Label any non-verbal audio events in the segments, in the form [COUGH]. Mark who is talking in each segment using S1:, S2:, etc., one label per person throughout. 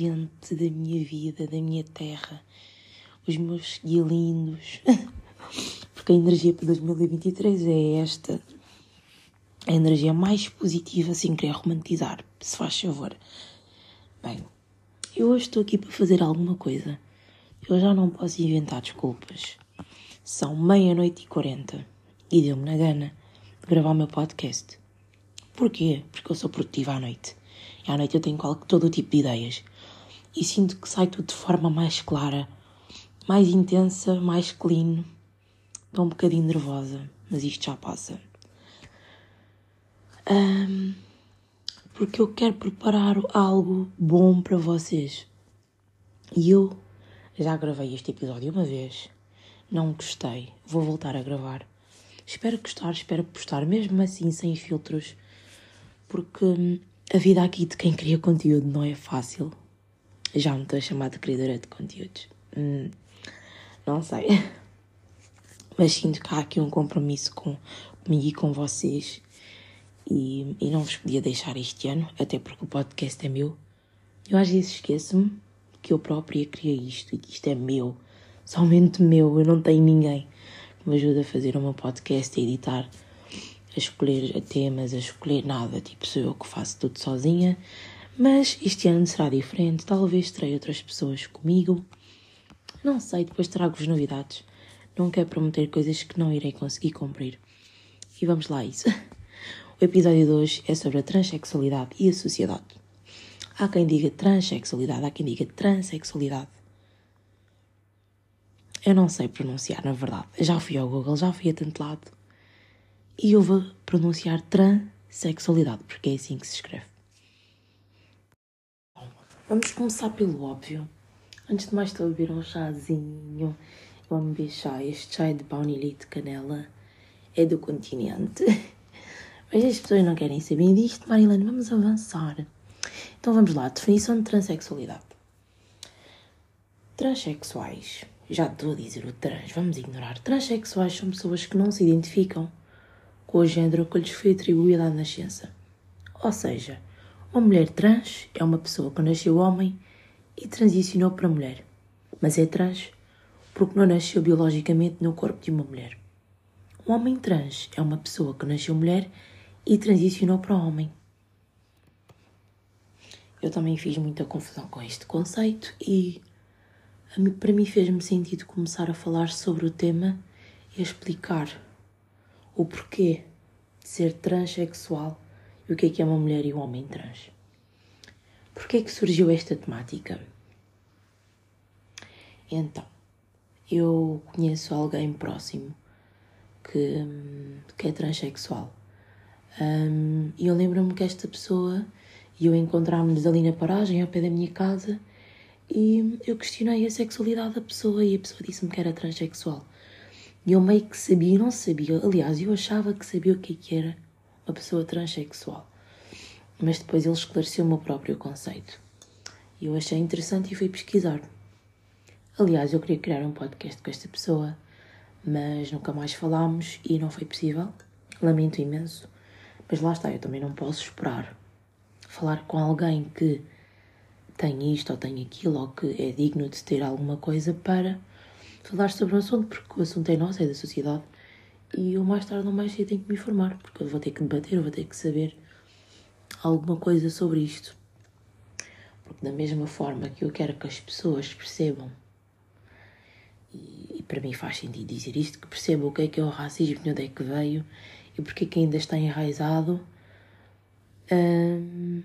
S1: gente da minha vida, da minha terra, os meus guilindos, [LAUGHS] porque a energia para 2023 é esta. A energia mais positiva, sem querer romantizar, se faz favor. Bem, eu hoje estou aqui para fazer alguma coisa. Eu já não posso inventar desculpas. São meia-noite e quarenta e deu-me na gana gravar o meu podcast. Porquê? Porque eu sou produtiva à noite. E à noite eu tenho todo o tipo de ideias. E sinto que sai tudo de forma mais clara, mais intensa, mais clean. Estou um bocadinho nervosa, mas isto já passa. Um, porque eu quero preparar algo bom para vocês. E eu já gravei este episódio uma vez, não gostei, vou voltar a gravar. Espero gostar, espero postar, mesmo assim sem filtros, porque hum, a vida aqui de quem cria conteúdo não é fácil. Já me estou a chamar de criadora de conteúdos. Hum, não sei. Mas sinto que há aqui um compromisso com, comigo e com vocês e, e não vos podia deixar este ano, até porque o podcast é meu. Eu às vezes esqueço-me que eu própria criei isto e que isto é meu, somente meu, eu não tenho ninguém que me ajude a fazer o meu podcast, a editar, a escolher temas, a escolher nada, tipo sou eu que faço tudo sozinha. Mas este ano será diferente, talvez terei outras pessoas comigo. Não sei, depois trago-vos novidades. Não quero prometer coisas que não irei conseguir cumprir. E vamos lá a isso. [LAUGHS] O episódio de hoje é sobre a transexualidade e a sociedade. Há quem diga transexualidade, há quem diga transexualidade. Eu não sei pronunciar, na verdade. Já fui ao Google, já fui a tanto lado. E eu vou pronunciar transexualidade, porque é assim que se escreve. Vamos começar pelo óbvio. Antes de mais, estou a beber um chazinho. Amo beber chá. Este chá é de baunilha de canela. É do continente. [LAUGHS] Mas as pessoas não querem saber disto, Marilene, vamos avançar. Então vamos lá, definição de transexualidade. Transsexuais, já estou a dizer o trans, vamos ignorar. Transsexuais são pessoas que não se identificam com o género que lhes foi atribuído à nascença. Ou seja, uma mulher trans é uma pessoa que nasceu homem e transicionou para mulher, mas é trans porque não nasceu biologicamente no corpo de uma mulher. Um homem trans é uma pessoa que nasceu mulher e transicionou para homem. Eu também fiz muita confusão com este conceito e para mim fez-me sentido começar a falar sobre o tema e a explicar o porquê de ser transexual o que é que é uma mulher e um homem trans. Porquê é que surgiu esta temática? Então, eu conheço alguém próximo que, que é transexual um, e eu lembro-me que esta pessoa e eu encontrámos-nos ali na paragem, ao pé da minha casa, e eu questionei a sexualidade da pessoa e a pessoa disse-me que era transexual. E eu meio que sabia, não sabia, aliás, eu achava que sabia o que, é que era uma pessoa transexual. Mas depois ele esclareceu o meu próprio conceito. E eu achei interessante e fui pesquisar. Aliás, eu queria criar um podcast com esta pessoa, mas nunca mais falámos e não foi possível. Lamento imenso. Mas lá está, eu também não posso esperar falar com alguém que tem isto ou tem aquilo ou que é digno de ter alguma coisa para falar sobre o assunto, porque o assunto é nosso, é da sociedade. E eu mais tarde ou mais cedo tenho que me informar, porque eu vou ter que debater, eu vou ter que saber alguma coisa sobre isto. Porque da mesma forma que eu quero que as pessoas percebam, e, e para mim faz sentido dizer isto, que percebam o que é que é o racismo, de onde é que veio e porque é que ainda está enraizado, hum,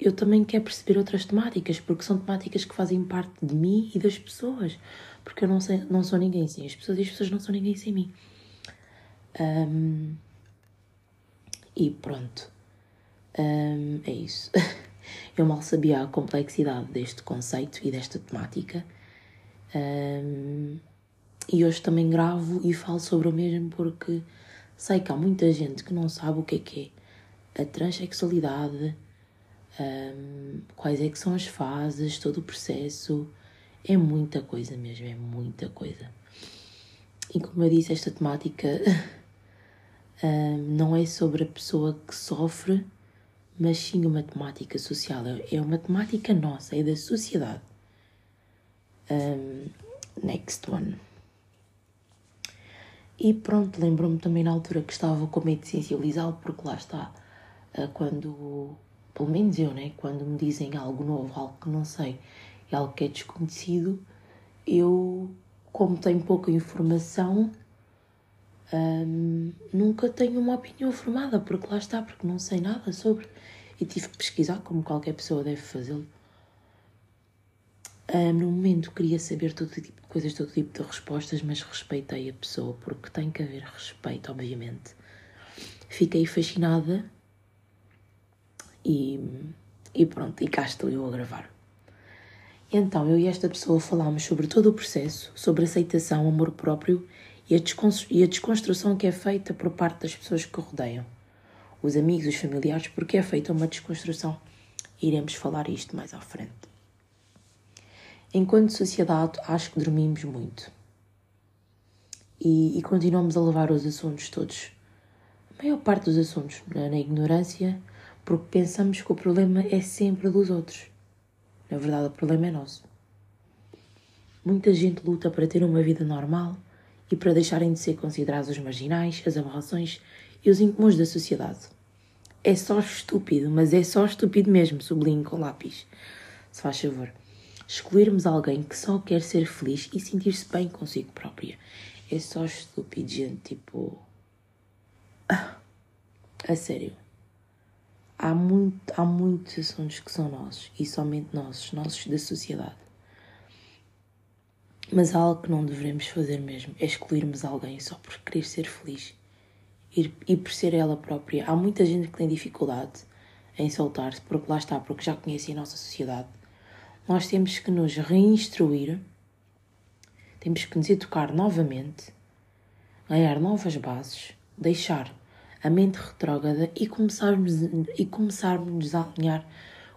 S1: eu também quero perceber outras temáticas, porque são temáticas que fazem parte de mim e das pessoas. Porque eu não, sei, não sou ninguém sem as pessoas e as pessoas não são ninguém sem mim. Um, e pronto. Um, é isso. [LAUGHS] Eu mal sabia a complexidade deste conceito e desta temática. Um, e hoje também gravo e falo sobre o mesmo porque Sei que há muita gente que não sabe o que é que é a transexualidade, um, quais é que são as fases, todo o processo. É muita coisa mesmo, é muita coisa. E como eu disse, esta temática [LAUGHS] não é sobre a pessoa que sofre, mas sim uma temática social. É, é uma temática nossa, é da sociedade. Um, next one. E pronto, lembro-me também na altura que estava com medo de sensibilizá-lo, porque lá está, uh, quando, pelo menos eu, né, quando me dizem algo novo, algo que não sei, algo que é desconhecido, eu, como tenho pouca informação, um, nunca tenho uma opinião formada, porque lá está, porque não sei nada sobre. E tive que pesquisar, como qualquer pessoa deve fazê-lo. Um, no momento queria saber todo tipo de coisas, todo tipo de respostas, mas respeitei a pessoa, porque tem que haver respeito, obviamente. Fiquei fascinada e, e pronto, e cá estou eu a gravar. Então, eu e esta pessoa falámos sobre todo o processo, sobre aceitação, amor próprio e a, desconstrução que é feita por parte das pessoas que o rodeiam, os amigos, os familiares, porque é feita uma desconstrução. Iremos falar isto mais à frente. Enquanto sociedade, acho que dormimos muito. E, e continuamos a levar os assuntos todos, a maior parte dos assuntos, na, na ignorância, porque pensamos que o problema é sempre dos outros. Na verdade, o problema é nosso. Muita gente luta para ter uma vida normal e para deixarem de ser considerados os marginais, as aberrações e os incomuns da sociedade. É só estúpido, mas é só estúpido mesmo, sublinho com lápis. Se faz favor. Excluirmos alguém que só quer ser feliz e sentir-se bem consigo própria. É só estúpido, gente, tipo. A sério. Há, muito, há muitos assuntos que são nossos e somente nossos, nossos da sociedade. Mas algo que não devemos fazer mesmo é excluirmos alguém só por querer ser feliz e por ser ela própria. Há muita gente que tem dificuldade em soltar-se porque lá está, porque já conhecem a nossa sociedade. Nós temos que nos reinstruir, temos que nos educar novamente, ganhar novas bases, deixar a mente retrógrada e começarmos, e começarmos a alinhar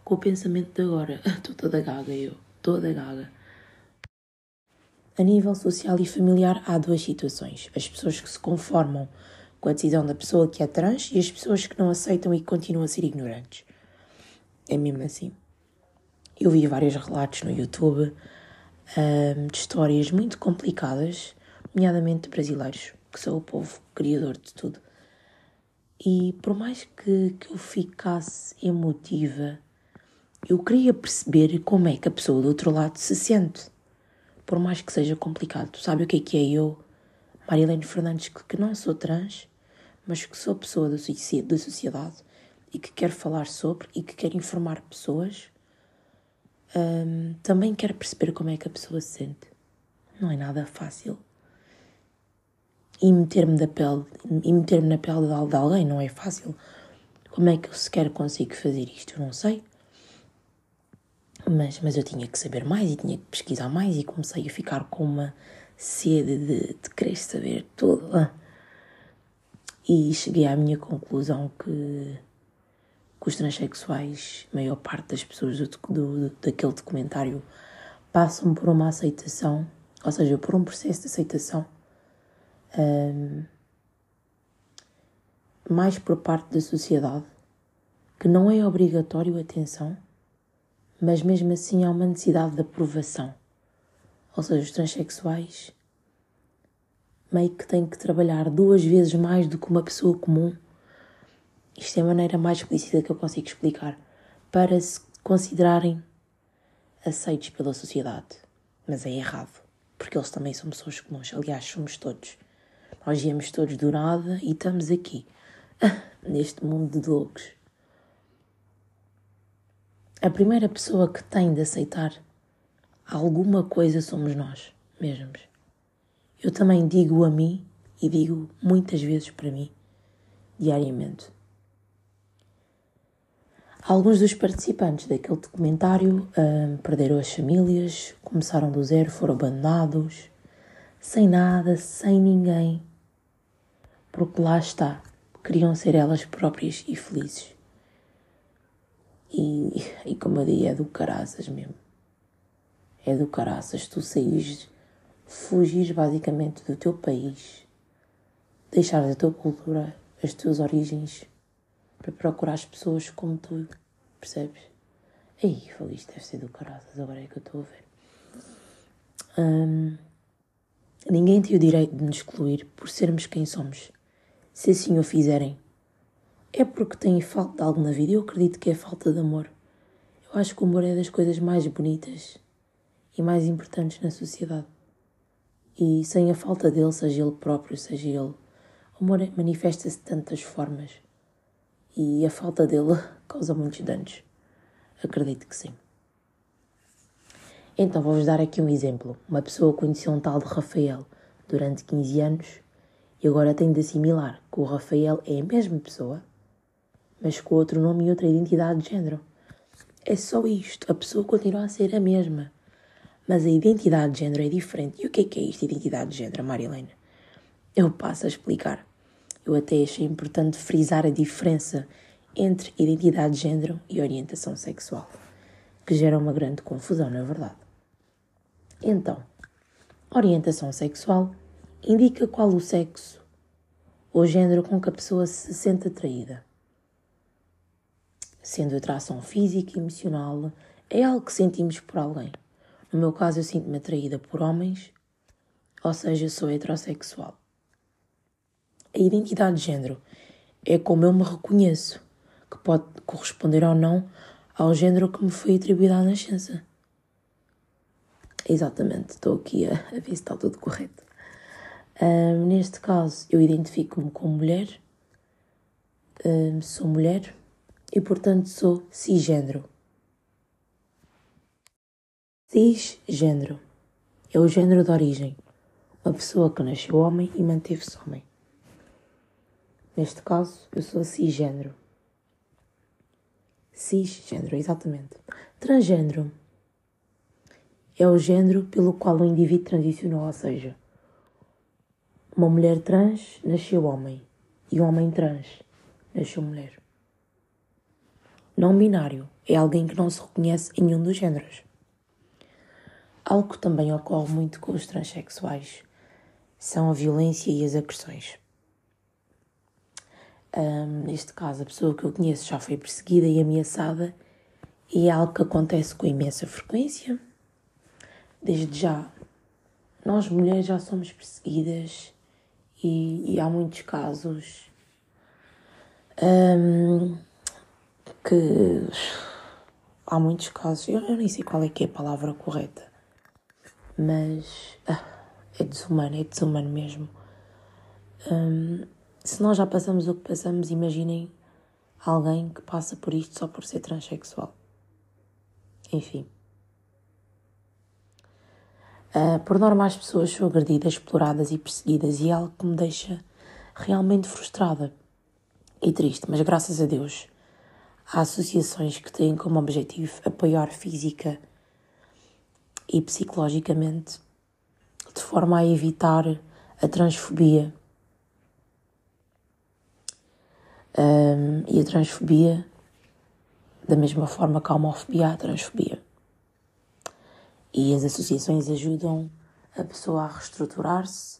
S1: com o pensamento de agora. [LAUGHS] Estou toda gaga eu, toda gaga. A nível social e familiar, há duas situações: as pessoas que se conformam com a decisão da pessoa que é trans e as pessoas que não aceitam e continuam a ser ignorantes. É mesmo assim. Eu vi vários relatos no YouTube um, de histórias muito complicadas, nomeadamente brasileiros, que são o povo criador de tudo. E por mais que, que eu ficasse emotiva, eu queria perceber como é que a pessoa do outro lado se sente por mais que seja complicado. Sabe o que é que é eu, Marilene Fernandes, que não sou trans, mas que sou pessoa da sociedade e que quer falar sobre e que quer informar pessoas, um, também quero perceber como é que a pessoa se sente. Não é nada fácil. E meter-me na pele, e meter-me na pele de alguém não é fácil. Como é que eu sequer consigo fazer isto? Eu não sei. Mas, mas eu tinha que saber mais e tinha que pesquisar mais e comecei a ficar com uma sede de, de querer saber tudo. E cheguei à minha conclusão que, que os transexuais, a maior parte das pessoas do, do, daquele documentário, passam por uma aceitação, ou seja, por um processo de aceitação um, mais por parte da sociedade, que não é obrigatório, atenção, mas mesmo assim há uma necessidade de aprovação. Ou seja, os transexuais meio que têm que trabalhar duas vezes mais do que uma pessoa comum. Isto é a maneira mais explícita que eu consigo explicar. Para se considerarem aceitos pela sociedade. Mas é errado, porque eles também são pessoas comuns. Aliás, somos todos. Nós viemos todos do nada e estamos aqui, [LAUGHS] neste mundo de loucos. A primeira pessoa que tem de aceitar alguma coisa somos nós mesmos. Eu também digo a mim e digo muitas vezes para mim, diariamente. Alguns dos participantes daquele documentário hum, perderam as famílias, começaram do zero, foram abandonados, sem nada, sem ninguém, porque lá está, queriam ser elas próprias e felizes. E, e como eu digo, é do caraças mesmo. É do caraças. Tu saís, fugires basicamente do teu país, deixares a tua cultura, as tuas origens, para procurar as pessoas como tu, percebes? Ei, falei, isto deve ser do caraças, agora é que eu estou a ver. Hum, ninguém tem o direito de nos excluir por sermos quem somos. Se assim o fizerem, é porque têm falta de algo na vida. Eu acredito que é falta de amor. Eu acho que o amor é das coisas mais bonitas e mais importantes na sociedade. E sem a falta dele, seja ele próprio, seja ele. O amor manifesta-se de tantas formas. E a falta dele [LAUGHS] causa muitos danos. Acredito que sim. Então vou-vos dar aqui um exemplo. Uma pessoa conheceu um tal de Rafael durante 15 anos e agora tem de assimilar que o Rafael é a mesma pessoa, mas com outro nome e outra identidade de género. É só isto, a pessoa continua a ser a mesma, mas a identidade de género é diferente. E o que é que é isto, identidade de género, Marilena? Eu passo a explicar. Eu até achei importante frisar a diferença entre identidade de género e orientação sexual, que gera uma grande confusão, na verdade. Então, orientação sexual indica qual o sexo ou género com que a pessoa se sente atraída. Sendo atração física e emocional, é algo que sentimos por alguém. No meu caso, eu sinto-me atraída por homens, ou seja, sou heterossexual. A identidade de género é como eu me reconheço, que pode corresponder ou não ao género que me foi atribuído à nascença. Exatamente, estou aqui a, a ver se está tudo correto. Um, neste caso, eu identifico-me como mulher, um, sou mulher e, portanto, sou cisgênero. Cisgênero é o género de origem, uma pessoa que nasceu homem e manteve-se homem. Neste caso, eu sou cisgênero. Cisgênero, exatamente. Transgênero é o género pelo qual o indivíduo transicionou, ou seja, uma mulher trans nasceu homem e um homem trans nasceu mulher. Não binário é alguém que não se reconhece em nenhum dos géneros. Algo que também ocorre muito com os transexuais são a violência e as agressões. Um, neste caso, a pessoa que eu conheço já foi perseguida e ameaçada e é algo que acontece com imensa frequência desde já, nós mulheres já somos perseguidas e, e há muitos casos um, que há muitos casos, eu, eu, nem sei qual é que é a palavra correta, mas ah, é desumano, é desumano mesmo. Um, se nós já passamos o que passamos, imaginem alguém que passa por isto só por ser transexual. Enfim. Uh, por norma, as pessoas são agredidas, exploradas e perseguidas, e é algo que me deixa realmente frustrada e triste, mas graças a Deus há associações que têm como objetivo apoiar física e psicologicamente de forma a evitar a transfobia. Um, e a transfobia, da mesma forma que a homofobia, a transfobia. E as associações ajudam a pessoa a reestruturar-se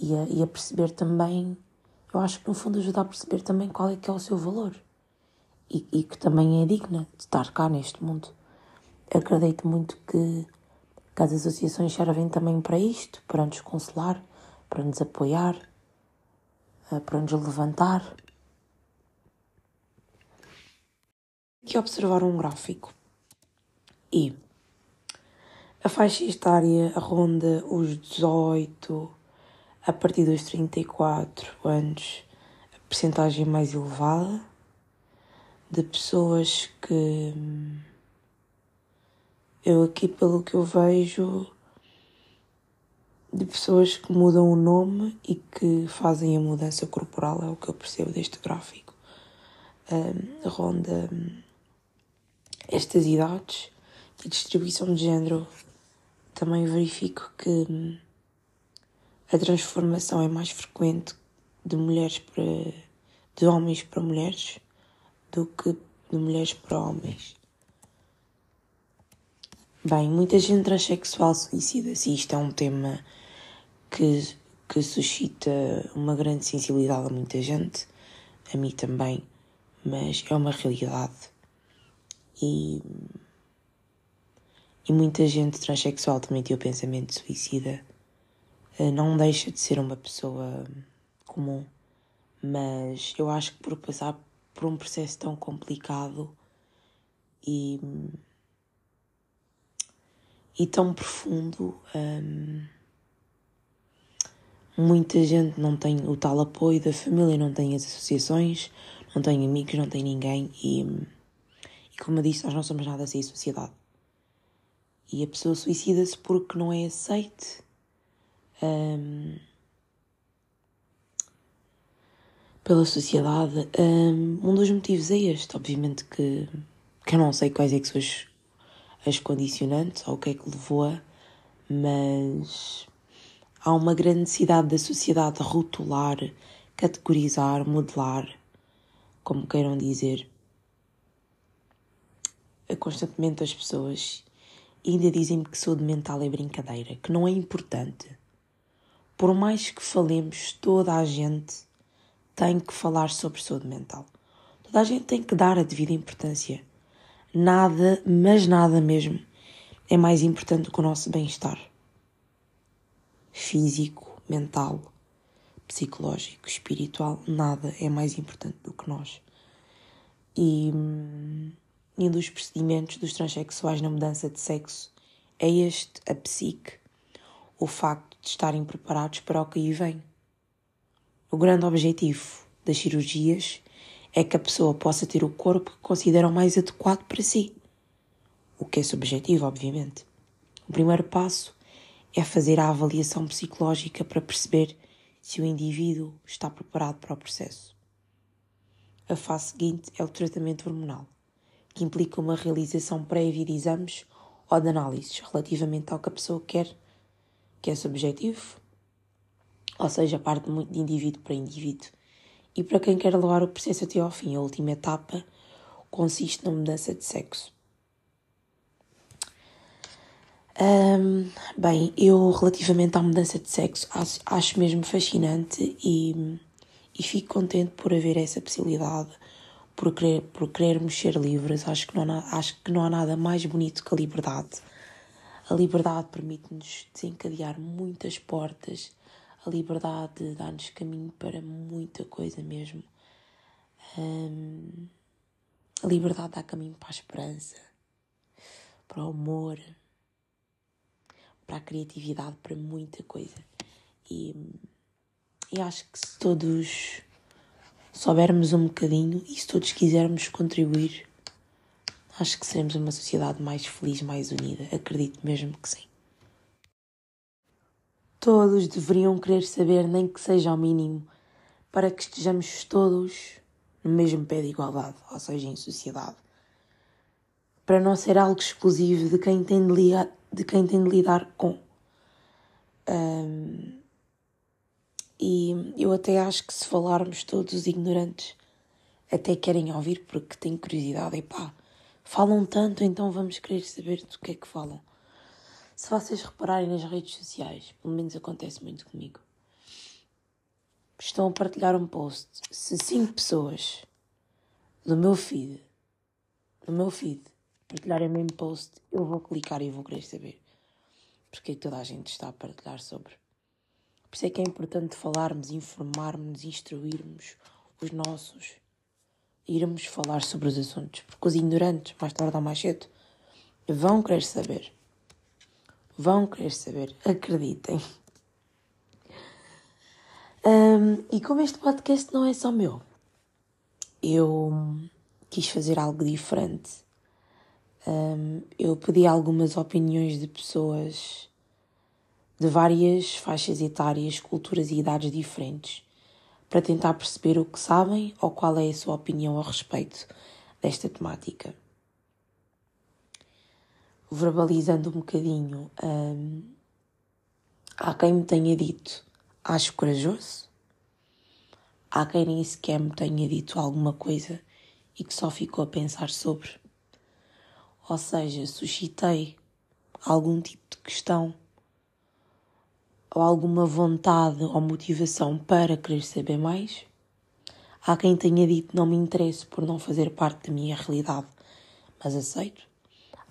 S1: e a, e a perceber também, eu acho que no fundo ajuda a perceber também qual é que é o seu valor e, e que também é digna de estar cá neste mundo. Acredito muito que, que as associações servem também para isto, para nos consolar, para nos apoiar, eh, para nos levantar. Aqui observar um gráfico e a faixa etária ronda os 18, a partir dos 34 anos, a percentagem mais elevada de pessoas que eu aqui pelo que eu vejo de pessoas que mudam o nome e que fazem a mudança corporal, é o que eu percebo deste gráfico. Um, ronda estas idades e distribuição de género também verifico que hum, a transformação é mais frequente de mulheres para de homens para mulheres do que de mulheres para homens. Bem, muita gente transexual suicida-se isto é um tema que, que suscita uma grande sensibilidade a muita gente, a mim também, mas é uma realidade. E, e muita gente transexual também tem o pensamento suicida. Eh, não deixa de ser uma pessoa comum, mas eu acho que por passar por um processo tão complicado e, e tão profundo, hum, muita gente não tem o tal apoio da família, não tem as associações, não tem amigos, não tem ninguém e, e como eu disse, nós não somos nada sem a sociedade. E a pessoa suicida-se porque não é aceite. Um, pela sociedade. Um, dos motivos é este, obviamente que, que eu não sei quais é que são as, as condicionantes ou o que é que levou-a, mas há uma grande necessidade da sociedade de rotular, categorizar, modelar, como queiram dizer. Constantemente as pessoas ainda dizem-me que saúde mental é brincadeira, que não é importante. Por mais que falemos, toda a gente tem que falar sobre saúde mental. Toda a gente tem que dar a devida importância. Nada, mas nada mesmo, é mais importante que o nosso bem-estar físico, mental, psicológico, espiritual, nada é mais importante do que nós. E um dos procedimentos dos transexuais na mudança de sexo é este, a psique, o facto de estarem preparados para o que aí vem. O grande objetivo das cirurgias é que a pessoa possa ter o corpo que consideram mais adequado para si, o que é subjetivo, obviamente. O primeiro passo é fazer a avaliação psicológica para perceber se o indivíduo está preparado para o processo. A fase seguinte é o tratamento hormonal, que implica uma realização prévia de exames ou de análises relativamente ao que a pessoa quer, que é subjetivo, ou seja, parte muito de indivíduo para indivíduo. E para quem quer levar o processo até ao fim, a última etapa consiste na mudança de sexo. Bem, eu relativamente à mudança de sexo acho, acho mesmo fascinante e, e fico contente por haver essa possibilidade, por, querer, por querermos ser livres. Acho que, não há, acho que não há nada mais bonito que a liberdade. A liberdade permite-nos desencadear muitas portas, a liberdade dá-nos caminho para muita coisa mesmo. Um, a liberdade dá caminho para a esperança, para o amor para a criatividade, para muita coisa. E, e acho que se todos soubermos um bocadinho e se todos quisermos contribuir, acho que seremos uma sociedade mais feliz, mais unida. Acredito mesmo que sim. Todos deveriam querer saber, nem que seja ao mínimo, para que estejamos todos no mesmo pé de igualdade, ou seja, em sociedade. Para não ser algo exclusivo de quem tem de de quem tem de lidar com. Um, e eu até acho que se falarmos todos os ignorantes até querem ouvir porque têm curiosidade. E pá, falam tanto, então vamos querer saber do que é que falam. Se vocês repararem nas redes sociais, pelo menos acontece muito comigo, estão a partilhar um post. Se cinco pessoas do meu feed, do meu feed, partilharem o mesmo post, eu vou clicar e vou querer saber porque é que toda a gente está a partilhar sobre. Por isso é que é importante falarmos, informarmos, instruirmos os nossos, irmos falar sobre os assuntos, porque os ignorantes, mais tarde ou mais cedo, vão querer saber. Vão querer saber, acreditem. Um, e como este podcast não é só meu, eu quis fazer algo diferente um, eu pedi algumas opiniões de pessoas de várias faixas etárias, culturas e idades diferentes, para tentar perceber o que sabem ou qual é a sua opinião a respeito desta temática. Verbalizando um bocadinho, um, há quem me tenha dito acho corajoso, há quem nem sequer me tenha dito alguma coisa e que só ficou a pensar sobre ou seja, suscitei algum tipo de questão ou alguma vontade ou motivação para querer saber mais. Há quem tenha dito não me interesse por não fazer parte da minha realidade, mas aceito.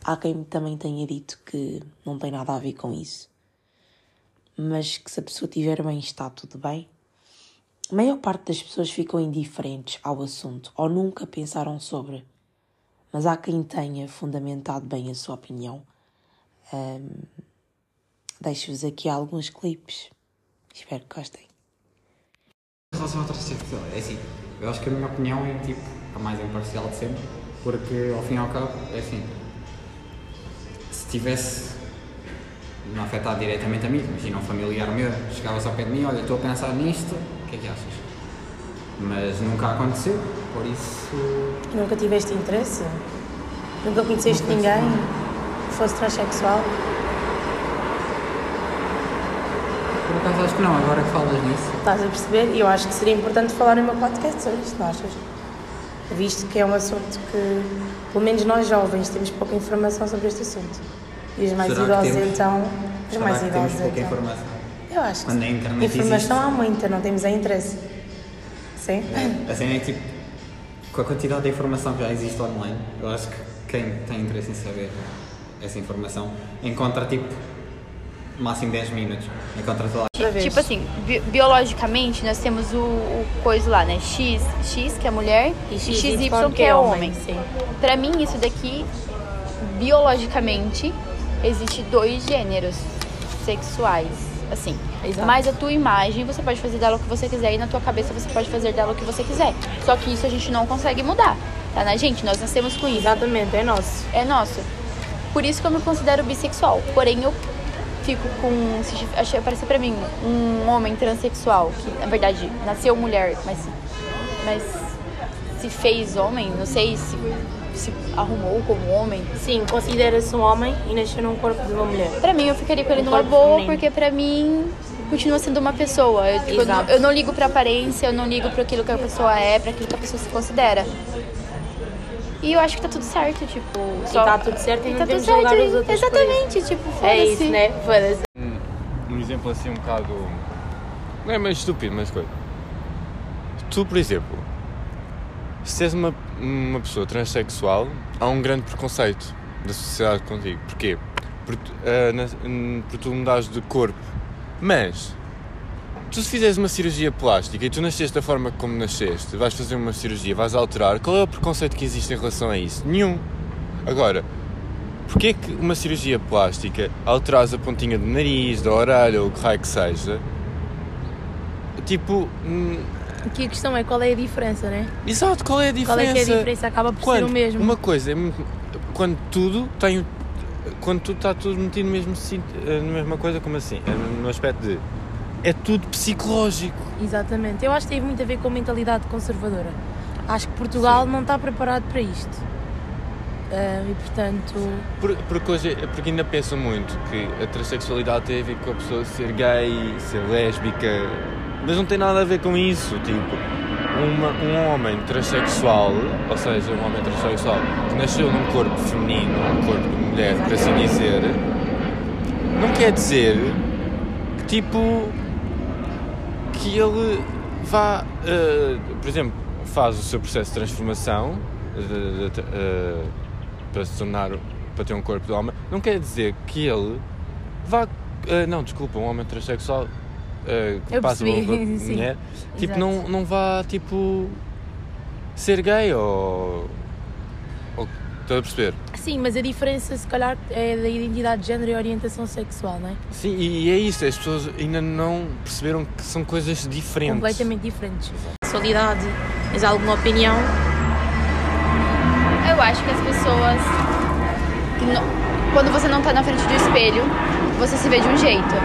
S1: Há quem também tenha dito que não tem nada a ver com isso, mas que se a pessoa estiver bem está tudo bem. A maior parte das pessoas ficam indiferentes ao assunto ou nunca pensaram sobre, mas há quem tenha fundamentado bem a sua opinião. Um, Deixo-vos aqui alguns clipes. Espero que gostem.
S2: Em relação à transexual, é assim, eu acho que a minha opinião é tipo a mais imparcial de sempre, porque ao fim e ao cabo é assim, tivesse não afetado diretamente a mim, imagina um familiar meu, chegava-se ao pé de mim, olha, estou a pensar nisto, o que é que achas? Mas nunca aconteceu, por isso.
S3: Nunca tiveste interesse? Nunca conheceste ninguém que fosse transexual?
S2: Por acaso acho que não, agora que falas nisso.
S3: Estás a perceber? E eu acho que seria importante falar no meu podcast sobre isto, não achas? Visto que é um assunto que, pelo menos nós jovens, temos pouca informação sobre este assunto. E os mais
S2: Será
S3: idosos,
S2: temos?
S3: então. Os
S2: Será
S3: mais
S2: que
S3: idosos,
S2: temos pouca
S3: então.
S2: informação?
S3: Eu acho que
S2: Quando a internet
S3: Informação
S2: existe.
S3: há muita, não temos a interesse. Sim?
S2: A cena é que, tipo, com a quantidade de informação que já existe online, eu acho que quem tem interesse em saber essa informação encontra, tipo, máximo 10 minutos. Encontra toda
S3: Outra vez.
S4: Tipo assim, bi- biologicamente nós temos o, o coisa lá, né? X, X que é mulher e, XY que é homem.
S3: Sim.
S4: Pra mim isso daqui biologicamente existe dois gêneros sexuais, assim.
S3: Exato.
S4: Mas a tua imagem você pode fazer dela o que você quiser e na tua cabeça você pode fazer dela o que você quiser. Só que isso a gente não consegue mudar. Tá na gente, nós nascemos com isso.
S3: Exatamente, é nosso.
S4: É nosso. Por isso que eu me considero bissexual. Porém, eu fico com. Se achei aparecer pra mim um homem transexual, que na verdade nasceu mulher, mas, mas se fez homem, não sei se se arrumou como homem.
S3: Sim, considera-se um homem e nasceu num corpo de uma mulher.
S4: Pra mim, eu ficaria com ele
S3: Um
S4: numa boa,
S3: feminino.
S4: porque pra mim continua sendo uma pessoa. Eu, tipo, eu, não,
S3: Exato.
S4: eu não ligo pra aparência, eu não ligo pra aquilo que a pessoa é, pra aquilo que a pessoa se considera. E eu acho que tá tudo certo, tipo.
S3: E tá tudo certo e não
S4: tá tudo certo.
S3: os outros por
S4: Exatamente, tipo, foda-se.
S3: É isso, né? Foda-se.
S5: um exemplo assim um bocado. Não é meio estúpido, mas coisa. Tu, por exemplo, se és uma, uma pessoa transexual, há um grande preconceito da sociedade contigo. Porquê? Porque, ah, na- tu mudares de corpo. Mas, tu se fizeres uma cirurgia plástica e tu nasceste da forma como nasceste, vais fazer uma cirurgia, vais alterar, qual é o preconceito que existe em relação a isso? Nenhum. Agora, Porquê que uma cirurgia plástica, alteras a pontinha do nariz, da orelha ou o que raio que seja, tipo,
S3: Aqui a questão é qual é a diferença, né?
S5: exato, qual é a diferença?
S3: Qual é que é a diferença? Acaba por
S5: Quando
S3: ser o mesmo.
S5: uma coisa é quando tudo tem, quando tudo está tudo metido no mesmo, eh, na mesma coisa, como assim? É No aspecto de, é tudo psicológico.
S3: Exatamente. Eu acho que teve muito a ver com a mentalidade conservadora. Acho que Portugal não está preparado para isto. Ah, e portanto,
S5: Por- Porque, hoje, porque ainda pensam muito que a transexualidade tem a ver com a pessoa ser gay, ser lésbica, mas não tem nada a ver com isso. Tipo, uma- um homem transexual, ou seja, um homem transexual que nasceu num corpo feminino, um corpo de mulher, por assim dizer, não quer dizer que tipo que ele vá, eh, por exemplo, faz o seu processo de transformação de- de- de- eh, para se tornar, para ter um corpo de homem, não quer dizer que ele vá, eh, não, desculpa, um homem transexual eh, que
S3: Eu
S5: passa
S3: percebi, [LAUGHS] sim.
S5: mulher, tipo,
S3: Exato.
S5: não, não vá, tipo, ser gay ou, ou estás a perceber?
S3: sim, mas a diferença se calhar é da identidade de género e orientação sexual, não é?
S5: Sim, e é isso, as pessoas ainda não perceberam que são coisas diferentes.
S3: Completamente diferentes. Sexualidade, tens alguma opinião?
S4: Eu acho que as pessoas. no- Quando você não tá na frente do espelho, você se vê de um jeito.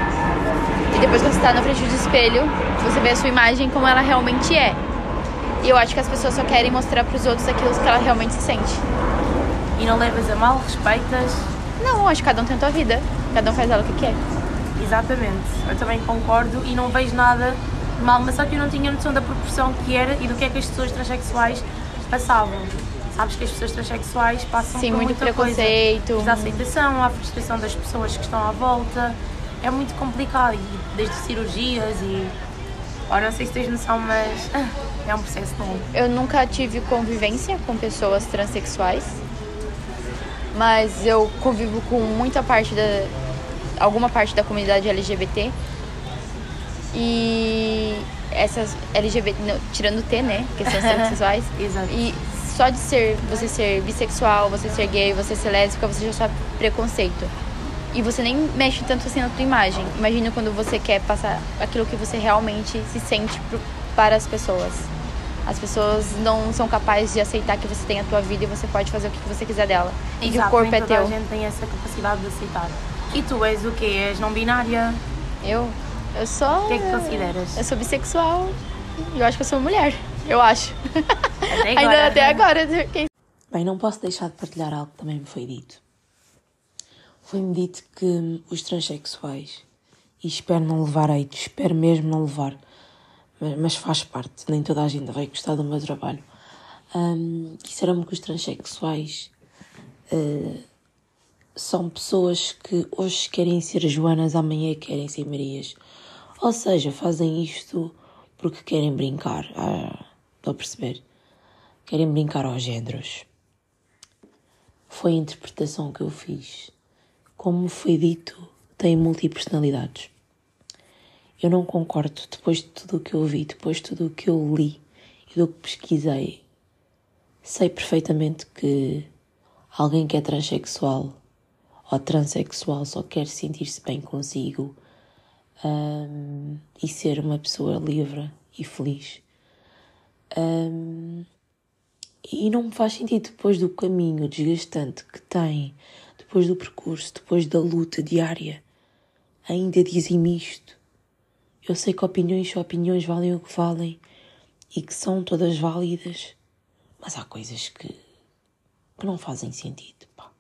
S4: E depois que você tá na frente do espelho, você vê a sua imagem como ela realmente é. E eu acho que as pessoas só querem mostrar pros outros aquilo que ela realmente se sente.
S3: E não levas a mal, respeitas?
S4: Não, acho que cada um tem a sua vida. Cada um faz ela o que quer.
S3: Exatamente, eu também concordo e não vejo nada de mal, mas só que eu não tinha noção da proporção que era e do que é que as pessoas transexuais passavam. Sabes que as pessoas transexuais passam
S4: Sim,
S3: por
S4: muito
S3: muita
S4: preconceito.
S3: coisa. A aceitação, à frustração das pessoas que estão à volta. É muito complicado, e desde cirurgias e Ou não sei se tens noção, mas [LAUGHS] é um processo longo.
S4: Eu nunca tive convivência com pessoas transexuais, mas eu convivo com muita parte da. alguma parte da comunidade LGBT. E essas LGBT, não, tirando o T, né? Que são [LAUGHS] transexuais.
S3: Exato.
S4: E só de ser você ser bissexual, você ser gay, você ser lésbica, você já sofre preconceito. E você nem mexe tanto assim na tua imagem. Imagina quando você quer passar aquilo que você realmente se sente pro, para as pessoas. As pessoas não são capazes de aceitar que você tem a tua vida e você pode fazer o que você quiser dela. E que o
S3: Exato,
S4: corpo é teu.
S3: a gente tem essa capacidade de aceitar. E tu és o quê? És não binária?
S4: Eu? Eu sou.
S3: O que é que consideras?
S4: Eu sou bissexual. E eu acho que eu sou mulher. Eu acho.
S3: Até [LAUGHS] agora.
S4: Ainda até agora. Quem
S1: Bem, não posso deixar de partilhar algo que também me foi dito. Foi-me dito que os transexuais, e espero não levar hate, espero mesmo não levar, mas, mas faz parte, nem toda a gente vai gostar do meu trabalho. Um, Disseram-me que os transexuais eh, são pessoas que hoje querem ser Joanas, amanhã querem ser Marias. Ou seja, fazem isto porque querem brincar. Ah, estou a perceber? Querem brincar aos géneros. Foi a interpretação que eu fiz. Como foi dito, tem multipersonalidades. Eu não concordo, depois de tudo o que eu vi, depois de tudo o que eu li e do que pesquisei, sei perfeitamente que alguém que é transexual ou transexual só quer sentir-se bem consigo hum, e ser uma pessoa livre e feliz. Hum, e não me faz sentido depois do caminho desgastante que tem, depois do percurso, depois da luta diária, ainda dizem-me isto. Eu sei que opiniões são opiniões, valem o que valem e que são todas válidas, mas há coisas que, que não fazem sentido. Pá.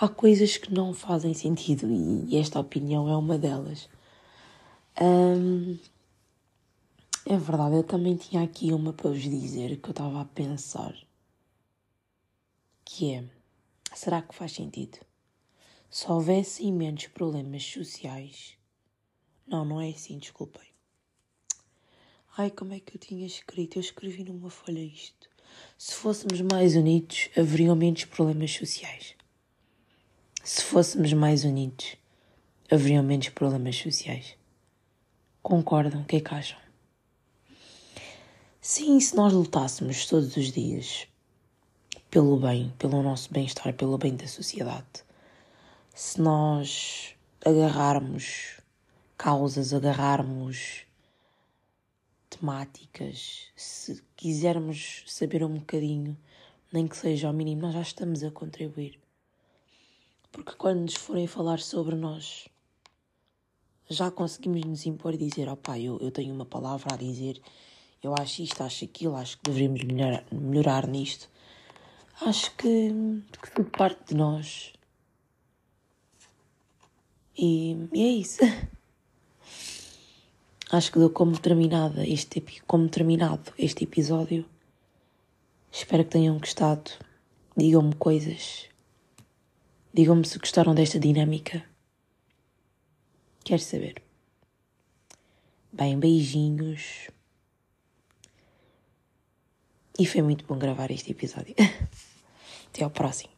S1: Há coisas que não fazem sentido e esta opinião é uma delas. É verdade, eu também tinha aqui uma para vos dizer que eu estava a pensar. Que é, será que faz sentido? Se houvesse imensos problemas sociais. Não, não é assim, desculpem. Ai, como é que eu tinha escrito? Eu escrevi numa folha isto. Se fôssemos mais unidos, haveriam menos problemas sociais. Se fôssemos mais unidos, haveriam menos problemas sociais. Concordam? O que é que acham? Sim, se nós lutássemos todos os dias pelo bem, pelo nosso bem-estar, pelo bem da sociedade, se nós agarrarmos causas, agarrarmos temáticas, se quisermos saber um bocadinho, nem que seja ao mínimo, nós já estamos a contribuir. Porque quando nos forem falar sobre nós, já conseguimos nos impor e dizer: opá, eu, eu tenho uma palavra a dizer, eu acho isto, acho aquilo, acho que deveríamos melhorar, melhorar nisto. Acho que, que tudo parte de nós. E, e é isso. [LAUGHS] Acho que dou como terminada este como terminado este episódio. Espero que tenham gostado. Digam-me coisas. Digam-me se gostaram desta dinâmica. Quero saber. Bem, beijinhos. E foi muito bom gravar este episódio. [LAUGHS] Até ao próximo.